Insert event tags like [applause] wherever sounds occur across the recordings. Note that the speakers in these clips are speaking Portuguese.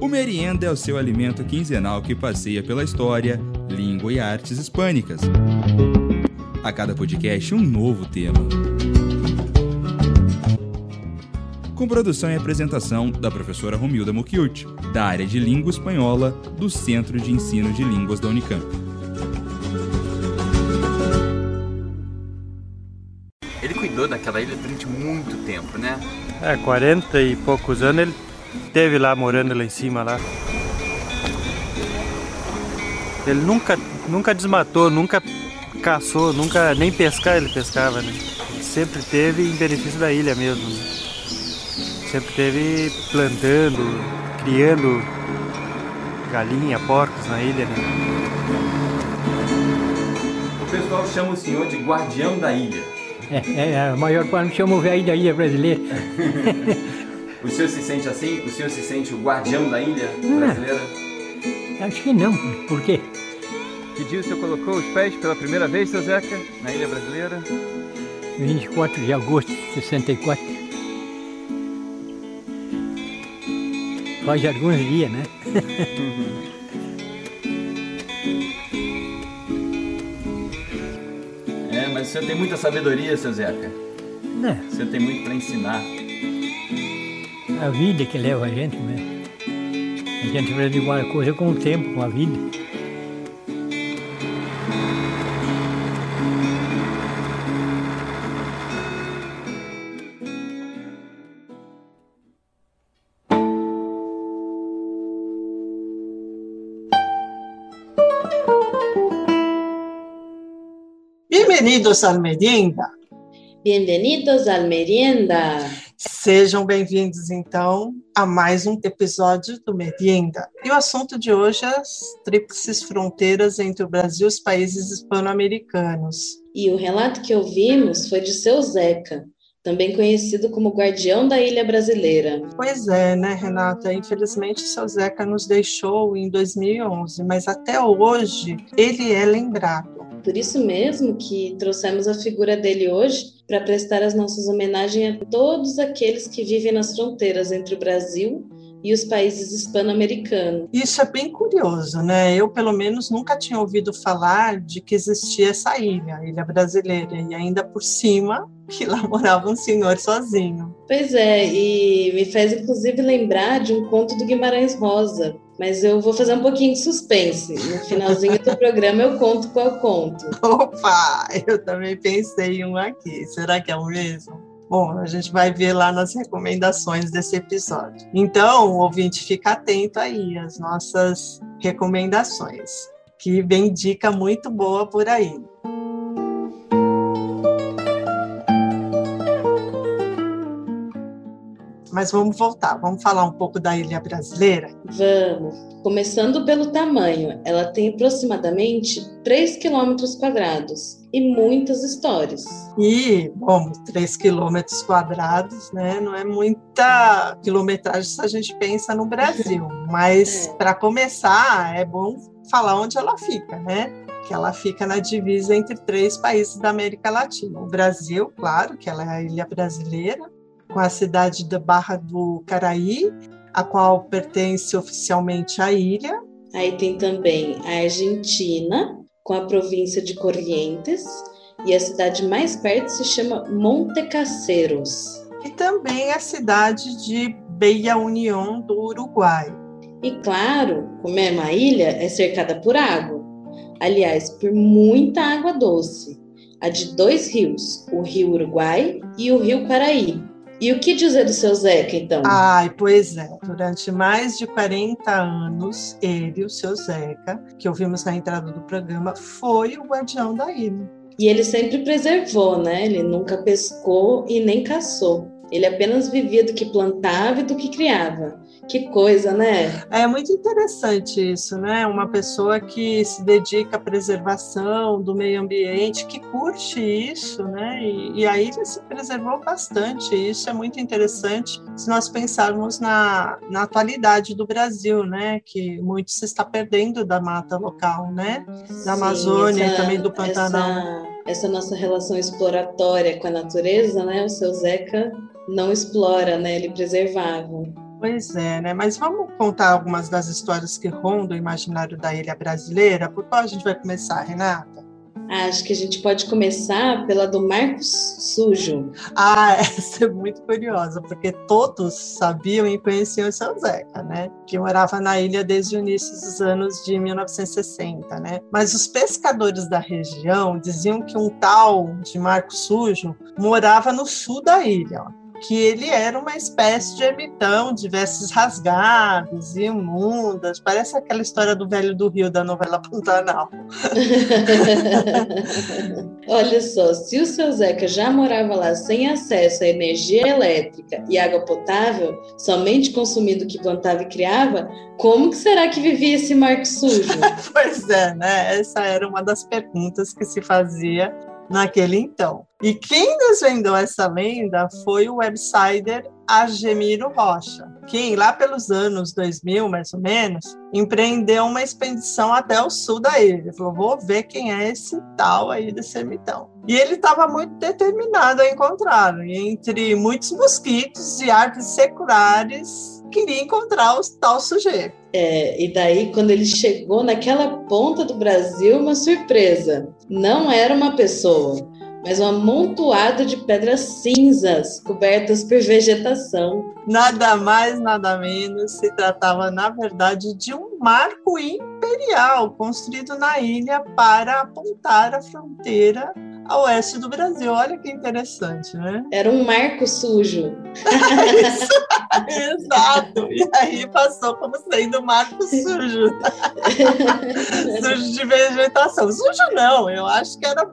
O merienda é o seu alimento quinzenal que passeia pela história, língua e artes hispânicas. A cada podcast, um novo tema. Com produção e apresentação da professora Romilda Mucchiuti, da área de Língua Espanhola do Centro de Ensino de Línguas da Unicamp. Daquela ilha durante muito tempo, né? É, 40 e poucos anos ele teve lá morando lá em cima lá. Ele nunca, nunca desmatou, nunca caçou, nunca nem pescar ele pescava, né? Sempre teve em benefício da ilha mesmo. Né? Sempre teve plantando, criando galinha, porcos na ilha, né? O pessoal chama o senhor de guardião da ilha. É, é, a maior parte chama o velho da ilha brasileira. [laughs] O senhor se sente assim? O senhor se sente o guardião da ilha Não. brasileira? Acho que não. Por quê? Que dia o senhor colocou os pés pela primeira vez, seu Zeca, na ilha brasileira? 24 de agosto de 64. Faz alguns dias, né? [laughs] É, senhor tem muita sabedoria, seu Zeca. Não, O senhor tem muito para ensinar. a vida que leva a gente, né? A gente aprende igual coisa com o tempo, com a vida. Bem-vindos ao Merienda. Bienvenidos al Merienda. Sejam bem-vindos, então, a mais um episódio do Merienda. E o assunto de hoje é as tríplices fronteiras entre o Brasil e os países hispano-americanos. E o relato que ouvimos foi de seu Zeca, também conhecido como guardião da ilha brasileira. Pois é, né, Renata? Infelizmente, seu Zeca nos deixou em 2011, mas até hoje ele é lembrado. Por isso mesmo que trouxemos a figura dele hoje para prestar as nossas homenagens a todos aqueles que vivem nas fronteiras entre o Brasil e os países hispano-americanos. Isso é bem curioso, né? Eu, pelo menos, nunca tinha ouvido falar de que existia essa ilha, a ilha brasileira, e ainda por cima [laughs] que lá morava um senhor sozinho. Pois é, e me faz inclusive lembrar de um conto do Guimarães Rosa. Mas eu vou fazer um pouquinho de suspense. No finalzinho do programa eu conto qual conto. [laughs] Opa, eu também pensei um aqui. Será que é o mesmo? Bom, a gente vai ver lá nas recomendações desse episódio. Então, ouvinte, fica atento aí às nossas recomendações, que vem dica muito boa por aí. Mas vamos voltar, vamos falar um pouco da ilha brasileira. Vamos. Começando pelo tamanho, ela tem aproximadamente 3 quilômetros quadrados e muitas histórias. E, bom, 3 quilômetros quadrados, né? Não é muita quilometragem se a gente pensa no Brasil. [laughs] Mas, É. para começar, é bom falar onde ela fica, né? Que ela fica na divisa entre três países da América Latina. O Brasil, claro, que ela é a ilha brasileira, com a cidade da Barra do Caraí, a qual pertence oficialmente à ilha. Aí tem também a Argentina, com a província de Corrientes, e a cidade mais perto se chama Montecaseros. E também a cidade de Bella União do Uruguai. E claro, como é uma ilha, é cercada por água. Aliás, por muita água doce. A de dois rios, o Rio Uruguai e o Rio Paraí. E o que dizer do seu Zeca, então? Ai, pois é. Durante mais de 40 anos, ele, o seu Zeca, que ouvimos na entrada do programa, foi o guardião da ilha. E ele sempre preservou, né? Ele nunca pescou e nem caçou. Ele apenas vivia do que plantava e do que criava. Que coisa, né? É muito interessante isso, né? Uma pessoa que se dedica à preservação do meio ambiente, que curte isso, né? E, e a ilha se preservou bastante. Isso é muito interessante se nós pensarmos na, na atualidade do Brasil, né? Que muito se está perdendo da mata local, né? Da Amazônia e também do Pantanal. Essa, essa nossa relação exploratória com a natureza, né? O seu Zeca não explora, né? Ele preservava. Pois é, né? Mas vamos contar algumas das histórias que rondam o imaginário da ilha brasileira? Por qual a gente vai começar, Renata? Acho que a gente pode começar pela do Marcos Sujo. Ah, [laughs] essa é muito curiosa, porque todos sabiam e conheciam o seu Zeca, né? Que morava na ilha desde o início dos anos de 1960, né? Mas os pescadores da região diziam que um tal de Marcos Sujo morava no sul da ilha, ó que ele era uma espécie de ermitão, de vestes rasgadas e imundas. Parece aquela história do velho do Rio da novela Pantanal. [laughs] Olha só, se o seu Zeca já morava lá sem acesso à energia elétrica e água potável, somente consumindo o que plantava e criava, como que será que vivia esse Marco Sujo? [laughs] pois é, né? Essa era uma das perguntas que se fazia naquele então. E quem desvendou essa lenda foi o websider Argemiro Rocha, quem lá pelos anos 2000, mais ou menos, empreendeu uma expedição até o sul da ilha. Ele falou, vou ver quem é esse tal aí desse ermitão. E ele estava muito determinado a encontrá-lo. E entre muitos mosquitos e árvores seculares, queria encontrar o tal sujeito. É, e daí, quando ele chegou naquela ponta do Brasil, uma surpresa. Não era uma pessoa, mas um amontoado de pedras cinzas cobertas por vegetação. Nada mais, nada menos, se tratava, na verdade, de um marco imperial construído na ilha para apontar a fronteira a oeste do Brasil. Olha que interessante, né? Era um marco sujo. [laughs] Exato. E aí passou como sendo marco sujo. [laughs] sujo de vegetação. Sujo não, eu acho que era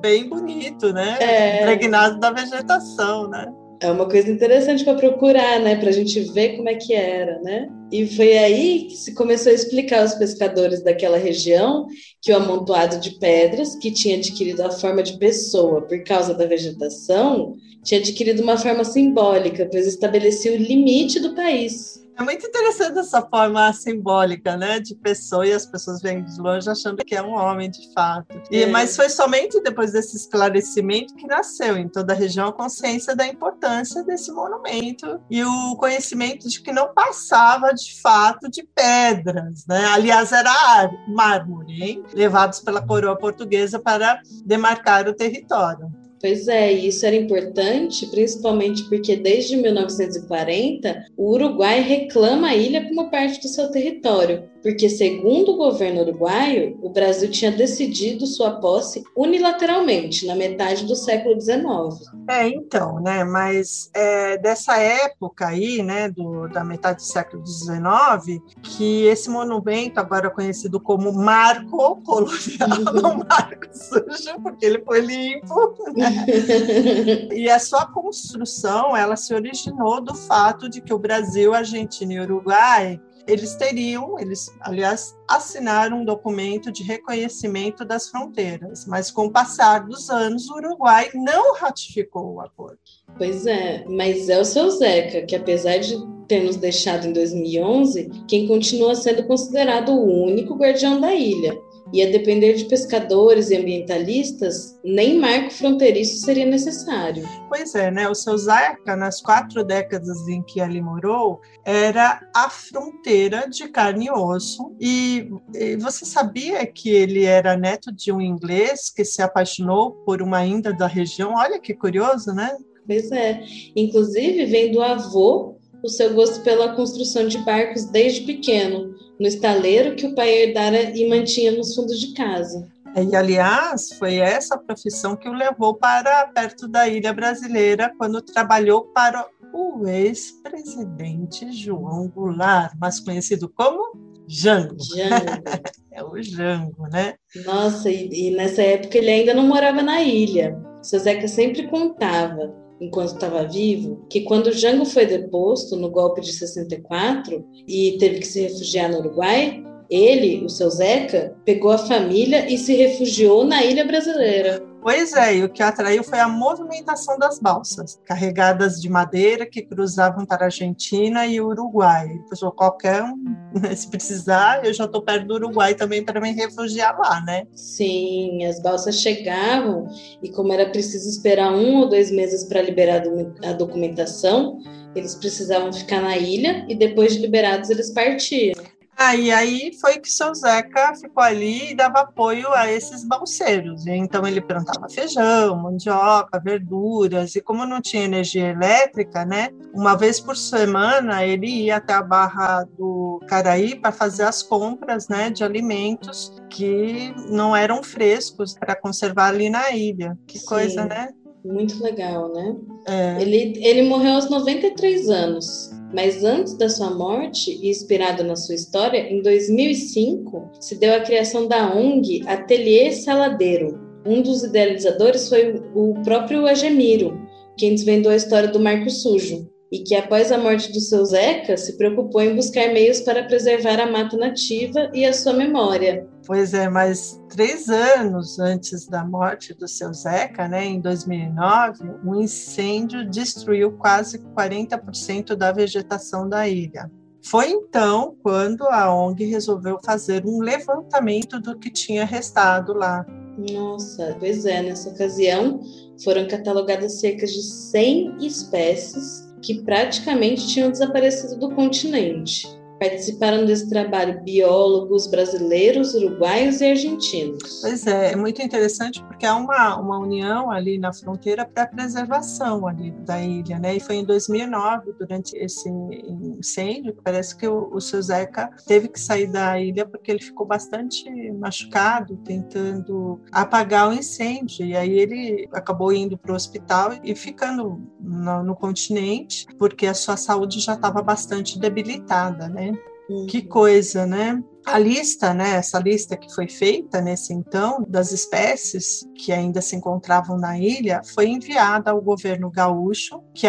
bem bonito, né? É... Impregnado da vegetação, né? É uma coisa interessante para procurar, né? Para a gente ver como é que era, né? E foi aí que se começou a explicar aos pescadores daquela região que o amontoado de pedras, que tinha adquirido a forma de pessoa por causa da vegetação, tinha adquirido uma forma simbólica, pois estabelecia o limite do país. É muito interessante essa forma simbólica, né, de pessoa e as pessoas vêm de longe achando que é um homem de fato. E é. mas foi somente depois desse esclarecimento que nasceu em toda a região a consciência da importância desse monumento e o conhecimento de que não passava de fato de pedras, né? Aliás, era mármore, hein? levados pela coroa portuguesa para demarcar o território. Pois é, isso era importante, principalmente porque desde 1940 o Uruguai reclama a ilha como parte do seu território, porque, segundo o governo uruguaio, o Brasil tinha decidido sua posse unilateralmente na metade do século XIX. É, então, né? Mas é, dessa época aí, né, do, da metade do século XIX, que esse monumento, agora conhecido como Marco Colonial, [laughs] não Marco Sujo, porque ele foi limpo, né? [laughs] e a sua construção, ela se originou do fato de que o Brasil, Argentina e Uruguai eles teriam, eles, aliás, assinaram um documento de reconhecimento das fronteiras, mas com o passar dos anos, o Uruguai não ratificou o acordo. Pois é, mas é o seu Zeca, que apesar de ter nos deixado em 2011, quem continua sendo considerado o único guardião da ilha. E a depender de pescadores e ambientalistas, nem marco fronteiriço seria necessário. Pois é, né? O seu Zeca, nas quatro décadas em que ali morou, era a fronteira de carne e osso. E, e você sabia que ele era neto de um inglês que se apaixonou por uma índia da região? Olha que curioso, né? Pois é. Inclusive, vem do avô o seu gosto pela construção de barcos desde pequeno, no estaleiro que o pai herdara e mantinha nos fundos de casa. E, aliás, foi essa profissão que o levou para perto da ilha brasileira quando trabalhou para o ex-presidente João Goulart, mais conhecido como Jango. Jango. [laughs] é o Jango, né? Nossa, e, e, nessa época ele ainda não morava na ilha. O seu Zeca sempre contava enquanto estava vivo, que quando Jango foi deposto no golpe de 64 e teve que se refugiar no Uruguai, ele, o seu Zeca, pegou a família e se refugiou na ilha brasileira. Pois é, e o que atraiu foi a movimentação das balsas, carregadas de madeira que cruzavam para a Argentina e o Uruguai. Pessoal, qualquer um, né, se precisar, eu já estou perto do Uruguai também para me refugiar lá, né? Sim, as balsas chegavam e como era preciso esperar um ou dois meses para liberar a documentação, eles precisavam ficar na ilha e depois de liberados eles partiam. Ah, e aí foi que seu Zeca ficou ali e dava apoio a esses balseiros. Então ele plantava feijão, mandioca, verduras, e como não tinha energia elétrica, né? Uma vez por semana ele ia até a Barra do Caraí para fazer as compras, né, de alimentos que não eram frescos para conservar ali na ilha. Que Sim. coisa, né? Muito legal, né? É. Ele, ele morreu aos 93 anos. Mas antes da sua morte, e inspirado na sua história, em 2005 se deu a criação da ONG Ateliê Saladeiro. Um dos idealizadores foi o próprio Agemiro, quem desvendou a história do Marco Sujo, e que após a morte do seu Zeca se preocupou em buscar meios para preservar a mata nativa e a sua memória. Pois é, mas três anos antes da morte do seu Zeca, né, em 2009, um incêndio destruiu quase 40% da vegetação da ilha. Foi então quando a ONG resolveu fazer um levantamento do que tinha restado lá. Nossa, pois é, nessa ocasião foram catalogadas cerca de 100 espécies que praticamente tinham desaparecido do continente. Participaram desse trabalho biólogos brasileiros, uruguaios e argentinos. Pois é, é muito interessante porque há uma, uma união ali na fronteira para a preservação ali da ilha, né? E foi em 2009, durante esse incêndio, que parece que o, o seu Zeca teve que sair da ilha porque ele ficou bastante machucado, tentando apagar o incêndio. E aí ele acabou indo para o hospital e ficando no, no continente, porque a sua saúde já estava bastante debilitada, né? Que coisa, né? A lista, né, essa lista que foi feita nesse então, das espécies que ainda se encontravam na ilha, foi enviada ao governo gaúcho, que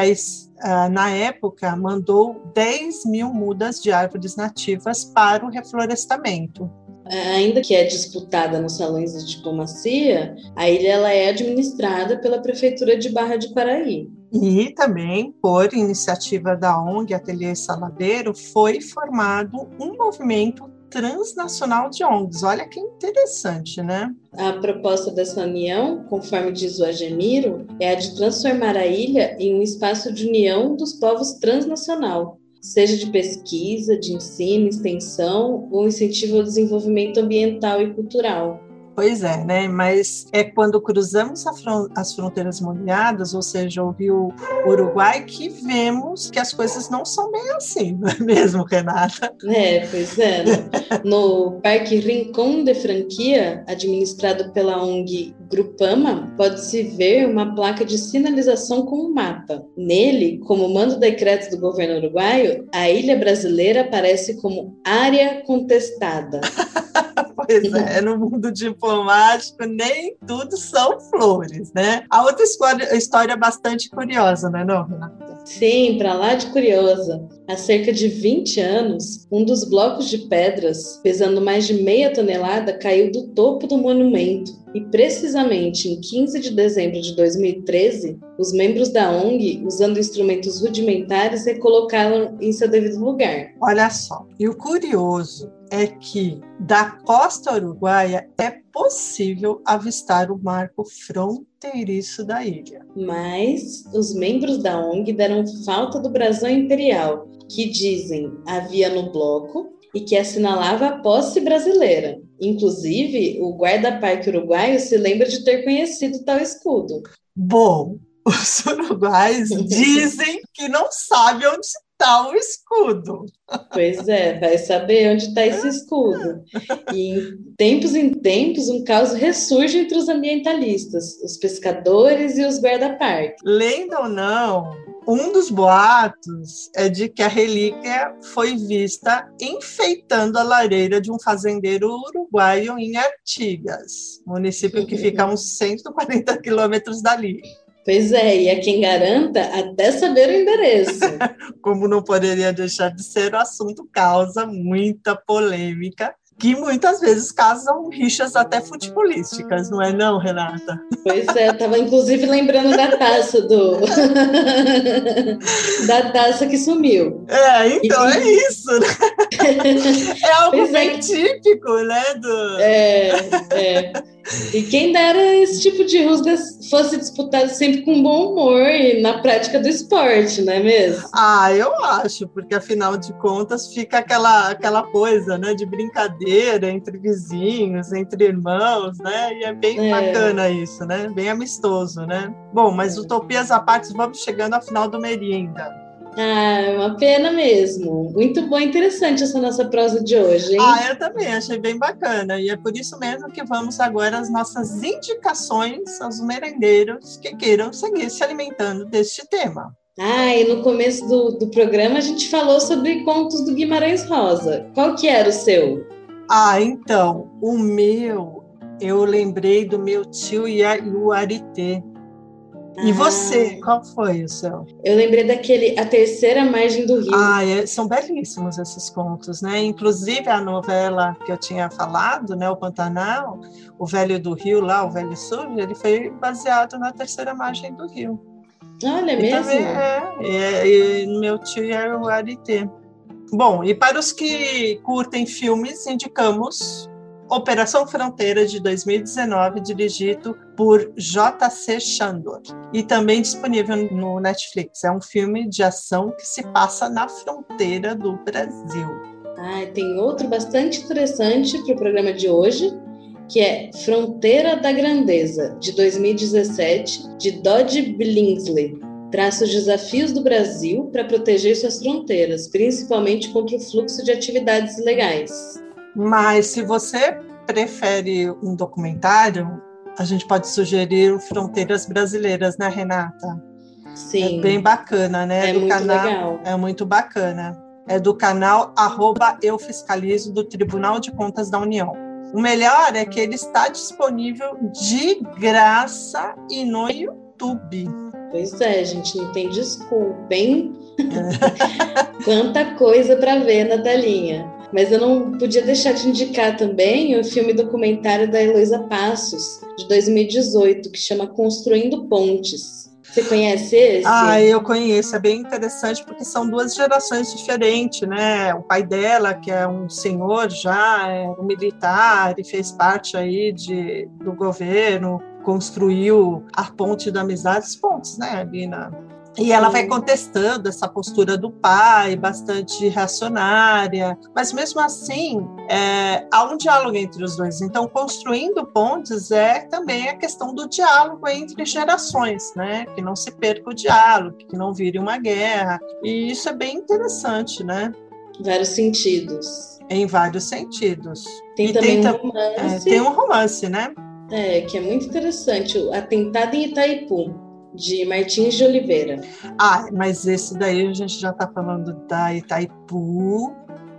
ah, na época mandou 10 mil mudas de árvores nativas para o reflorestamento ainda que é disputada nos salões de diplomacia, a ilha ela é administrada pela prefeitura de Barra de Paraí. E também, por iniciativa da ONG Ateliê Saladeiro, foi formado um movimento transnacional de ONGs. Olha que interessante, né? A proposta dessa união, conforme diz o Agemiro, é a de transformar a ilha em um espaço de união dos povos transnacional, seja de pesquisa, de ensino, extensão ou incentivo ao desenvolvimento ambiental e cultural. Pois é, né? Mas é quando cruzamos as fronteiras molhadas, ou seja, o rio Uruguai, que vemos que as coisas não são bem assim, não é [laughs] mesmo, Renata? É, pois é. No Parque Rincón de Franquia, administrado pela ONG Grupama, pode-se ver uma placa de sinalização com um mapa. Nele, como manda o decreto do governo uruguaio, a ilha brasileira aparece como área contestada. [laughs] pois é, no mundo diplomático nem tudo são flores, né? A outra história, bastante curiosa, não é não, Renata? Sim, para lá de curiosa. Há cerca de 20 anos, um dos blocos de pedras, pesando mais de meia tonelada, caiu do topo do monumento. E precisamente em 15 de dezembro de 2013, os membros da ONG, usando instrumentos rudimentares, recolocaram em seu devido lugar. Olha só, e o curioso é que da costa uruguaia é possível avistar o marco fronteiriço da ilha. Mas os membros da ONG deram falta do brasão imperial, que dizem havia no bloco e que assinalava a posse brasileira. Inclusive, o guarda-parque uruguaio se lembra de ter conhecido tal escudo. Bom, os uruguais [laughs] dizem que não sabem onde está o escudo. Pois é, vai saber onde está esse escudo. E em tempos em tempos, um caos ressurge entre os ambientalistas, os pescadores e os guarda-parque. Lenda ou não, um dos boatos é de que a relíquia foi vista enfeitando a lareira de um fazendeiro uruguaio em Artigas, município que fica a uns 140 quilômetros dali. Pois é, e é quem garanta até saber o endereço. [laughs] Como não poderia deixar de ser, o assunto causa muita polêmica que muitas vezes causam rixas até futebolísticas, não é não, Renata? Pois é, eu tava inclusive lembrando da taça do [laughs] da taça que sumiu. É, então é isso. Né? [laughs] É algo Pois é. bem típico, né? Do... É, é. E quem dera esse tipo de rusga fosse disputado sempre com bom humor e na prática do esporte, não é mesmo? Ah, eu acho, porque afinal de contas fica aquela, aquela coisa, né, de brincadeira entre vizinhos, entre irmãos, né? E é bem É. bacana isso, né? Bem amistoso, né? Bom, mas utopias à parte, vamos chegando ao final do Merinda. Ah, é uma pena mesmo. Muito bom, interessante essa nossa prosa de hoje, hein? Ah, eu também achei bem bacana. E é por isso mesmo que vamos agora às nossas indicações aos merendeiros que queiram seguir se alimentando deste tema. Ah, e no começo do, do programa a gente falou sobre contos do Guimarães Rosa. Qual que era o seu? Ah, então, o meu, eu lembrei do meu tio Ia- E Ah. você, qual foi o seu? Eu lembrei daquele A Terceira Margem do Rio. Ah, é- são belíssimos esses contos, né? Inclusive a novela que eu tinha falado, né, o Pantanal, o Velho do Rio lá, o Velho Sujo, ele foi baseado na terceira margem do rio. Olha E mesmo? também é, é, e meu tio é o Arité. Bom, e para os que curtem filmes, indicamos Operação Fronteira de 2019, dirigido por J.C. Chandor. E também disponível no Netflix. É um filme de ação que se passa na fronteira do Brasil. Ah, tem outro bastante interessante para o programa de hoje, que é Fronteira da Grandeza, de 2017, de Dodge Billingsley. Traça os desafios do Brasil para proteger suas fronteiras, principalmente contra o fluxo de atividades ilegais. Mas se você prefere um documentário, a gente pode sugerir o Fronteiras Brasileiras, né, Renata? Sim, É bem bacana, né? é do muito canal, legal. É muito bacana. É do canal arroba Eu Fiscalizo do Tribunal de Contas da União. O melhor é que ele está disponível de graça e no YouTube. Pois é, gente, não tem desculpa, hein? [laughs] Quanta coisa para ver na telinha. Mas eu não podia deixar de indicar também o filme documentário da Heloísa Passos, de 2018, que chama Construindo Pontes. Você conhece esse? Ah, eu conheço, é bem interessante porque são duas gerações diferentes, né? O pai dela, que é um senhor já, é um militar e fez parte aí de, do governo, construiu a ponte da amizade, as pontes, né? Ali na, e ela vai Sim. contestando essa postura do pai, bastante reacionária, mas mesmo assim é, há um diálogo entre os dois. Então, construindo pontes é também a questão do diálogo entre gerações, né? Que não se perca o diálogo, que não vire uma guerra. E isso é bem interessante, né? Vários sentidos. Em vários sentidos. Tem E também tem um tam- É, romance, tem um romance, né? é, que é muito interessante, o Atentado em Itaipu, de Martins de Oliveira. Ah, mas esse daí a gente já está falando da Itaipu,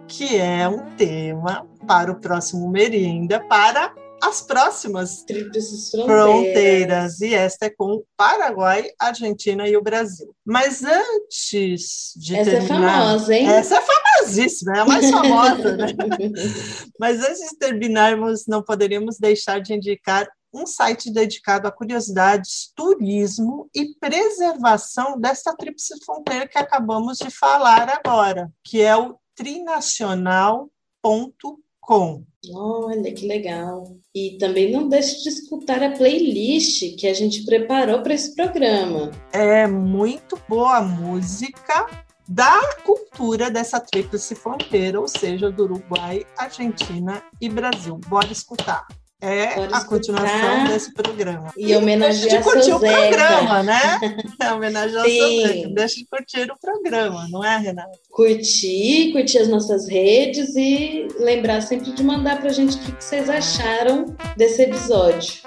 que é um tema para o próximo Merinda, para as próximas Tríplices Fronteiras. E esta é com o Paraguai, Argentina e o Brasil. Mas antes de Essa é terminar. famosa, hein? Essa é famosíssima, é a mais famosa, né? [laughs] Mas antes de terminarmos, não poderíamos deixar de indicar um site dedicado a curiosidades, turismo e preservação desta tríplice fronteira que acabamos de falar agora, que é o trinacional.com. Olha que legal. E também não deixe de escutar a playlist que a gente preparou para esse programa. É muito boa a música da cultura dessa tríplice fronteira, ou seja, do Uruguai, Argentina e Brasil. Bora escutar. É a continuação desse programa. E homenagear deixa de curtir seu o Zeca. programa, né? [laughs] É homenagear o seu Sim. Zeca. Deixa de curtir o programa, não é, Renata? Curtir, curtir as nossas redes e lembrar sempre de mandar pra gente o que vocês acharam desse episódio.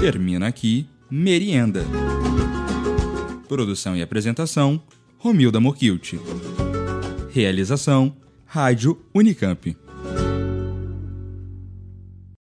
Termina aqui Merienda. Produção e apresentação: Romilda Mokilt. Realização: Rádio Unicamp.